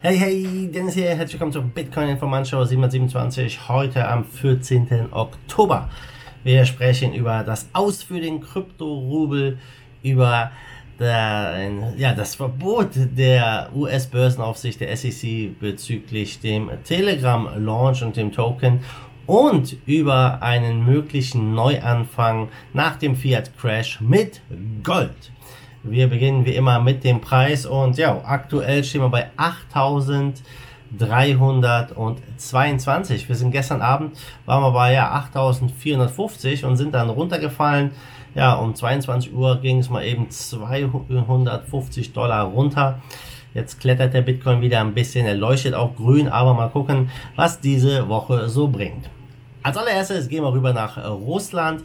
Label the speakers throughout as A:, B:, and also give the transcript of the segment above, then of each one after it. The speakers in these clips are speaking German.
A: Hey, hey, Dennis hier, herzlich willkommen zur Bitcoin Informantshow 727, heute am 14. Oktober. Wir sprechen über das Aus für den Krypto-Rubel, über der, ja, das Verbot der US-Börsenaufsicht der SEC bezüglich dem Telegram-Launch und dem Token und über einen möglichen Neuanfang nach dem Fiat-Crash mit Gold. Wir beginnen wie immer mit dem Preis und ja, aktuell stehen wir bei 8322. Wir sind gestern Abend, waren wir bei ja 8450 und sind dann runtergefallen. Ja, um 22 Uhr ging es mal eben 250 Dollar runter. Jetzt klettert der Bitcoin wieder ein bisschen, er leuchtet auch grün, aber mal gucken, was diese Woche so bringt. Als allererstes gehen wir rüber nach Russland.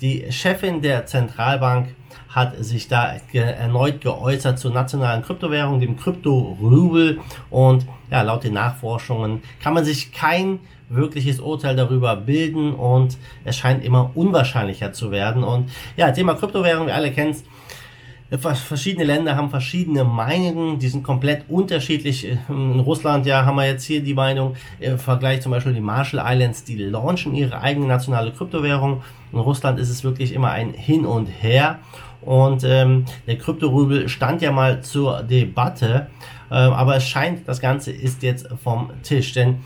A: Die Chefin der Zentralbank hat sich da ge erneut geäußert zur nationalen Kryptowährung, dem Krypto-Rubel. Und ja, laut den Nachforschungen kann man sich kein wirkliches Urteil darüber bilden und es scheint immer unwahrscheinlicher zu werden. Und ja, Thema Kryptowährung, wir alle kennen Verschiedene Länder haben verschiedene Meinungen, die sind komplett unterschiedlich. In Russland ja haben wir jetzt hier die Meinung, im Vergleich zum Beispiel die Marshall Islands, die launchen ihre eigene nationale Kryptowährung. In Russland ist es wirklich immer ein Hin und Her. Und ähm, der Kryptorubel stand ja mal zur Debatte, äh, aber es scheint, das Ganze ist jetzt vom Tisch. Denn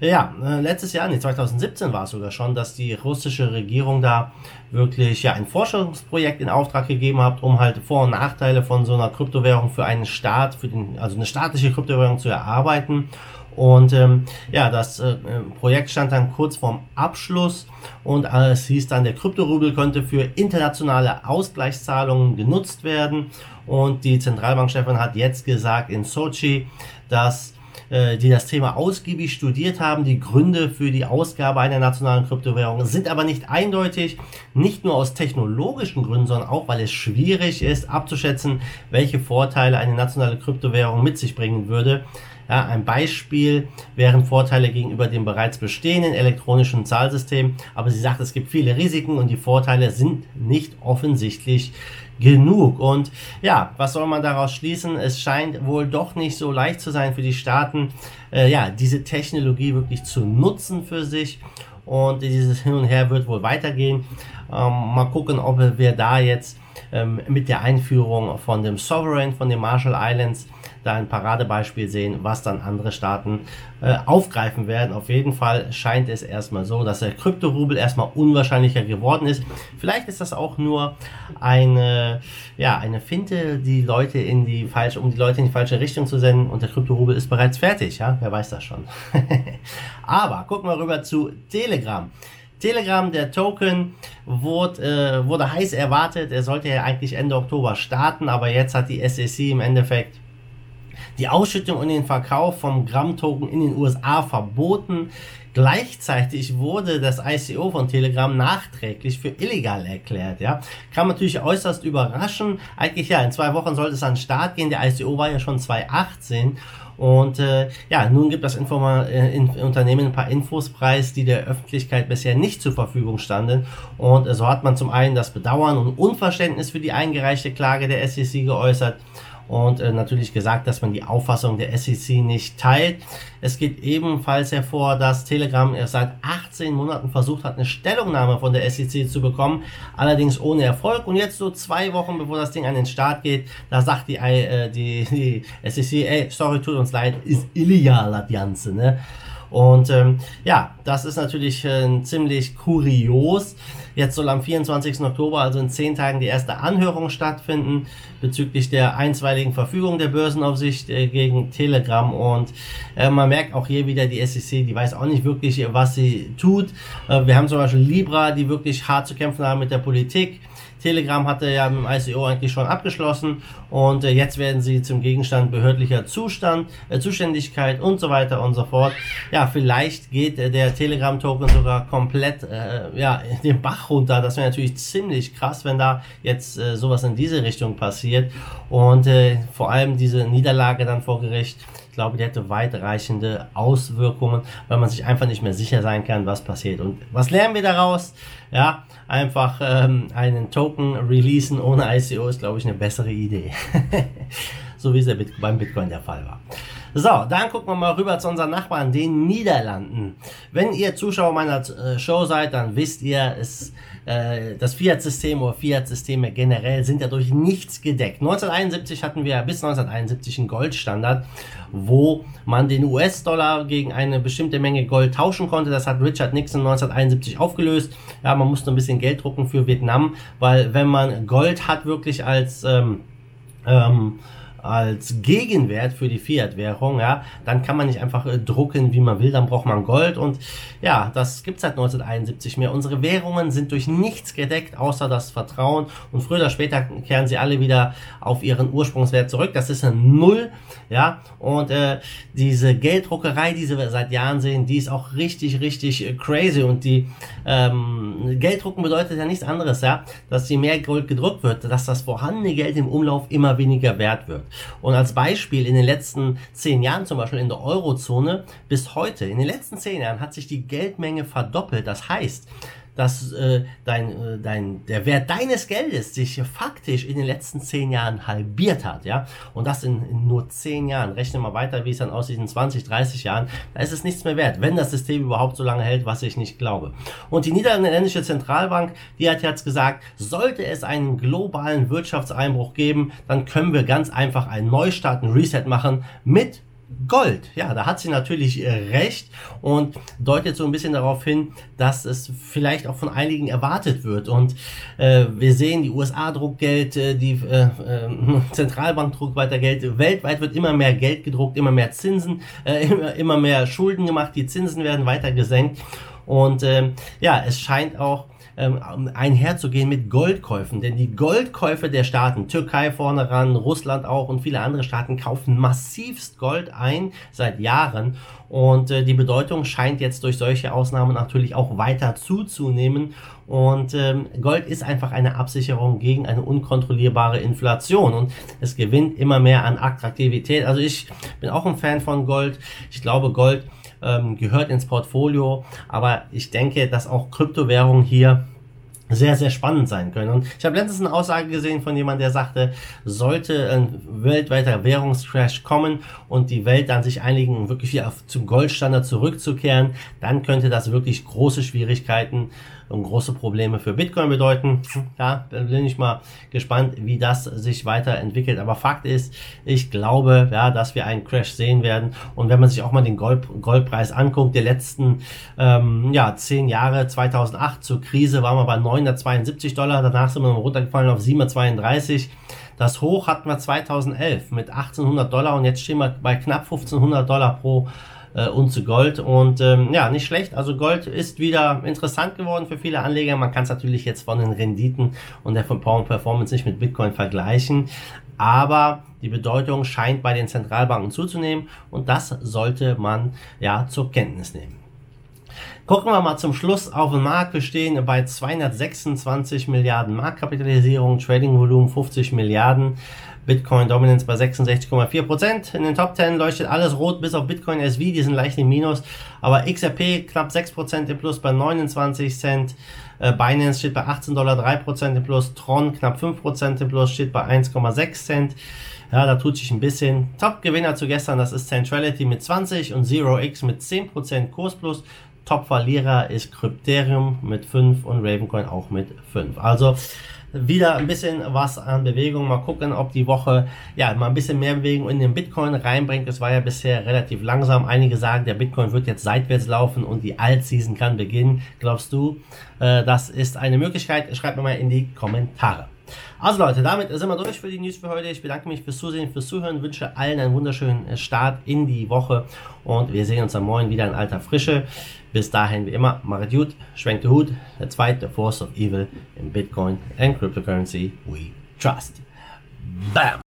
A: ja, äh, letztes Jahr, nee, 2017 war es sogar schon, dass die russische Regierung da wirklich ja ein Forschungsprojekt in Auftrag gegeben hat, um halt Vor- und Nachteile von so einer Kryptowährung für einen Staat, für den, also eine staatliche Kryptowährung zu erarbeiten. Und ähm, ja, das äh, Projekt stand dann kurz vorm Abschluss und äh, es hieß dann, der Kryptorubel könnte für internationale Ausgleichszahlungen genutzt werden. Und die Zentralbankchefin hat jetzt gesagt in Sochi, dass äh, die das Thema ausgiebig studiert haben. Die Gründe für die Ausgabe einer nationalen Kryptowährung sind aber nicht eindeutig, nicht nur aus technologischen Gründen, sondern auch, weil es schwierig ist abzuschätzen, welche Vorteile eine nationale Kryptowährung mit sich bringen würde. Ja, ein Beispiel wären Vorteile gegenüber dem bereits bestehenden elektronischen Zahlsystem, aber sie sagt, es gibt viele Risiken und die Vorteile sind nicht offensichtlich genug. Und ja, was soll man daraus schließen? Es scheint wohl doch nicht so leicht zu sein für die Staaten, äh, ja, diese Technologie wirklich zu nutzen für sich. Und dieses Hin und Her wird wohl weitergehen. Ähm, mal gucken, ob wir da jetzt ähm, mit der Einführung von dem Sovereign, von den Marshall Islands, da ein Paradebeispiel sehen, was dann andere Staaten äh, aufgreifen werden. Auf jeden Fall scheint es erstmal so, dass der Kryptorubel erstmal unwahrscheinlicher geworden ist. Vielleicht ist das auch nur eine, ja, eine Finte, die Leute in die falsche, um die Leute in die falsche Richtung zu senden und der Kryptorubel ist bereits fertig, ja, wer weiß das schon. Aber gucken wir rüber zu Telegram. Telegram, der Token, wurde, äh, wurde heiß erwartet. Er sollte ja eigentlich Ende Oktober starten, aber jetzt hat die SEC im Endeffekt die Ausschüttung und den Verkauf vom Gramm-Token in den USA verboten. Gleichzeitig wurde das ICO von Telegram nachträglich für illegal erklärt. Ja, kann natürlich äußerst überraschen. Eigentlich ja, in zwei Wochen sollte es an den Start gehen. Der ICO war ja schon 2018 und äh, ja, nun gibt das Informa äh, in, Unternehmen ein paar Infos preis, die der Öffentlichkeit bisher nicht zur Verfügung standen. Und äh, so hat man zum einen das Bedauern und Unverständnis für die eingereichte Klage der SEC geäußert und äh, natürlich gesagt, dass man die Auffassung der SEC nicht teilt. Es geht ebenfalls hervor, dass Telegram erst seit 18 Monaten versucht hat, eine Stellungnahme von der SEC zu bekommen, allerdings ohne Erfolg. Und jetzt so zwei Wochen bevor das Ding an den Start geht, da sagt die, äh, die, die SEC, ey, sorry, tut uns leid, ist illegal das Ganze, ne? Und ähm, ja, das ist natürlich äh, ziemlich kurios. Jetzt soll am 24. Oktober, also in zehn Tagen, die erste Anhörung stattfinden bezüglich der einstweiligen Verfügung der Börsenaufsicht äh, gegen Telegram. Und äh, man merkt auch hier wieder die SEC, die weiß auch nicht wirklich, was sie tut. Äh, wir haben zum Beispiel Libra, die wirklich hart zu kämpfen haben mit der Politik. Telegram hatte ja im ICO eigentlich schon abgeschlossen und äh, jetzt werden sie zum Gegenstand behördlicher Zustand, äh, Zuständigkeit und so weiter und so fort. Ja, vielleicht geht äh, der Telegram-Token sogar komplett äh, ja, den Bach runter. Das wäre natürlich ziemlich krass, wenn da jetzt äh, sowas in diese Richtung passiert und äh, vor allem diese Niederlage dann vor Gericht glaube, die hätte weitreichende Auswirkungen, weil man sich einfach nicht mehr sicher sein kann, was passiert. Und was lernen wir daraus? Ja, einfach ähm, einen Token releasen ohne ICO ist, glaube ich, eine bessere Idee. so wie es Bit beim Bitcoin der Fall war. So, dann gucken wir mal rüber zu unseren Nachbarn, den Niederlanden. Wenn ihr Zuschauer meiner äh, Show seid, dann wisst ihr, es, äh, das Fiat-System oder Fiat-Systeme generell sind ja durch nichts gedeckt. 1971 hatten wir bis 1971 einen Goldstandard, wo man den US-Dollar gegen eine bestimmte Menge Gold tauschen konnte. Das hat Richard Nixon 1971 aufgelöst. Ja, man musste ein bisschen Geld drucken für Vietnam, weil wenn man Gold hat wirklich als ähm, ähm, als Gegenwert für die Fiat-Währung, ja, dann kann man nicht einfach äh, drucken, wie man will, dann braucht man Gold und ja, das gibt's seit 1971 mehr. Unsere Währungen sind durch nichts gedeckt, außer das Vertrauen und früher oder später kehren sie alle wieder auf ihren Ursprungswert zurück. Das ist ein Null, ja, und äh, diese Gelddruckerei, die wir seit Jahren sehen, die ist auch richtig, richtig äh, crazy und die ähm, Gelddrucken bedeutet ja nichts anderes, ja, dass je mehr Gold gedruckt wird, dass das vorhandene Geld im Umlauf immer weniger wert wird. Und als Beispiel in den letzten zehn Jahren, zum Beispiel in der Eurozone, bis heute, in den letzten zehn Jahren hat sich die Geldmenge verdoppelt. Das heißt, dass äh, dein, äh, dein, der Wert deines Geldes sich faktisch in den letzten zehn Jahren halbiert hat, ja, und das in, in nur zehn Jahren. Rechne mal weiter, wie es dann aussieht in 20, 30 Jahren, da ist es nichts mehr wert, wenn das System überhaupt so lange hält, was ich nicht glaube. Und die niederländische Zentralbank, die hat jetzt gesagt, sollte es einen globalen Wirtschaftseinbruch geben, dann können wir ganz einfach einen Neustart, einen Reset machen mit Gold. Ja, da hat sie natürlich äh, recht und deutet so ein bisschen darauf hin, dass es vielleicht auch von einigen erwartet wird. Und äh, wir sehen, die USA druckt Geld, äh, die äh, äh, Zentralbank druckt weiter Geld. Weltweit wird immer mehr Geld gedruckt, immer mehr Zinsen, äh, immer, immer mehr Schulden gemacht. Die Zinsen werden weiter gesenkt. Und äh, ja, es scheint auch ähm, einherzugehen mit Goldkäufen. Denn die Goldkäufe der Staaten, Türkei vorne ran, Russland auch und viele andere Staaten kaufen massivst Gold ein seit Jahren. Und äh, die Bedeutung scheint jetzt durch solche Ausnahmen natürlich auch weiter zuzunehmen. Und ähm, Gold ist einfach eine Absicherung gegen eine unkontrollierbare Inflation. Und es gewinnt immer mehr an Attraktivität. Also ich bin auch ein Fan von Gold. Ich glaube, Gold ähm, gehört ins Portfolio. Aber ich denke, dass auch Kryptowährungen hier sehr, sehr spannend sein können. Und ich habe letztens eine Aussage gesehen von jemandem, der sagte, sollte ein weltweiter Währungscrash kommen und die Welt dann sich einigen, wirklich wieder zum Goldstandard zurückzukehren, dann könnte das wirklich große Schwierigkeiten und große Probleme für Bitcoin bedeuten. Ja, bin ich mal gespannt, wie das sich weiterentwickelt. Aber Fakt ist, ich glaube, ja, dass wir einen Crash sehen werden. Und wenn man sich auch mal den Gold, Goldpreis anguckt, der letzten ähm, ja, zehn Jahre, 2008 zur Krise, waren wir bei 972 Dollar. Danach sind wir runtergefallen auf 732. Das Hoch hatten wir 2011 mit 1800 Dollar und jetzt stehen wir bei knapp 1500 Dollar pro äh, und zu Gold. Und ähm, ja, nicht schlecht. Also Gold ist wieder interessant geworden für viele Anleger. Man kann es natürlich jetzt von den Renditen und der Performance nicht mit Bitcoin vergleichen. Aber die Bedeutung scheint bei den Zentralbanken zuzunehmen und das sollte man ja zur Kenntnis nehmen. Gucken wir mal zum Schluss auf den Markt. Wir stehen bei 226 Milliarden Marktkapitalisierung, Trading-Volumen 50 Milliarden. Bitcoin Dominance bei 66,4%. In den Top 10 leuchtet alles rot, bis auf Bitcoin SV, die sind leicht im Minus. Aber XRP knapp 6% im Plus bei 29 Cent. Äh, Binance steht bei 18 Dollar, 3% im Plus. Tron knapp 5% im Plus, steht bei 1,6 Cent. Ja, da tut sich ein bisschen. Top-Gewinner zu gestern, das ist Centrality mit 20 und Zero X mit 10% Kurs Plus. Top-Verlierer ist Crypterium mit 5 und Ravencoin auch mit 5. Also wieder ein bisschen was an Bewegung. Mal gucken, ob die Woche ja mal ein bisschen mehr Bewegung in den Bitcoin reinbringt. Es war ja bisher relativ langsam. Einige sagen, der Bitcoin wird jetzt seitwärts laufen und die Alt-Season kann beginnen. Glaubst du, äh, das ist eine Möglichkeit? Schreibt mir mal in die Kommentare. Also Leute, damit sind wir durch für die News für heute. Ich bedanke mich fürs Zusehen, fürs Zuhören, wünsche allen einen wunderschönen Start in die Woche und wir sehen uns am Morgen wieder in alter Frische. Bis dahin wie immer, macht gut, schwenkt den Hut, der zweite Force of Evil in Bitcoin and Cryptocurrency we trust. Bam!